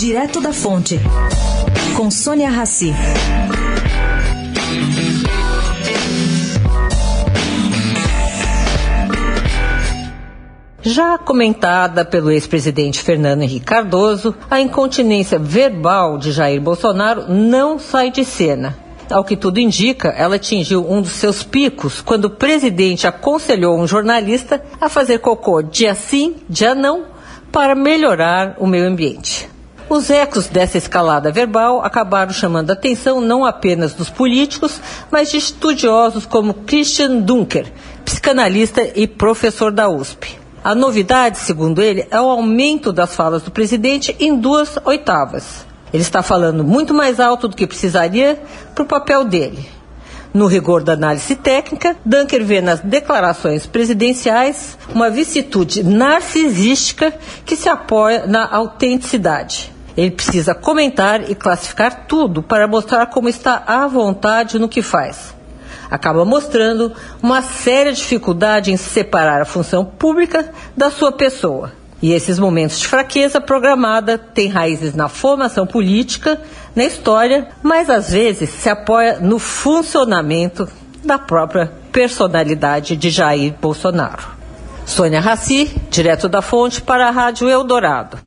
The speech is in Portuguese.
Direto da Fonte, com Sônia Rassi. Já comentada pelo ex-presidente Fernando Henrique Cardoso, a incontinência verbal de Jair Bolsonaro não sai de cena. Ao que tudo indica, ela atingiu um dos seus picos quando o presidente aconselhou um jornalista a fazer cocô dia sim, dia não, para melhorar o meio ambiente. Os ecos dessa escalada verbal acabaram chamando a atenção não apenas dos políticos, mas de estudiosos como Christian Dunker, psicanalista e professor da USP. A novidade, segundo ele, é o aumento das falas do presidente em duas oitavas. Ele está falando muito mais alto do que precisaria para o papel dele. No rigor da análise técnica, Dunker vê nas declarações presidenciais uma vicissitude narcisística que se apoia na autenticidade. Ele precisa comentar e classificar tudo para mostrar como está à vontade no que faz acaba mostrando uma séria dificuldade em separar a função pública da sua pessoa. E esses momentos de fraqueza programada têm raízes na formação política, na história, mas às vezes se apoia no funcionamento da própria personalidade de Jair Bolsonaro. Sônia Raci, direto da fonte para a Rádio Eldorado.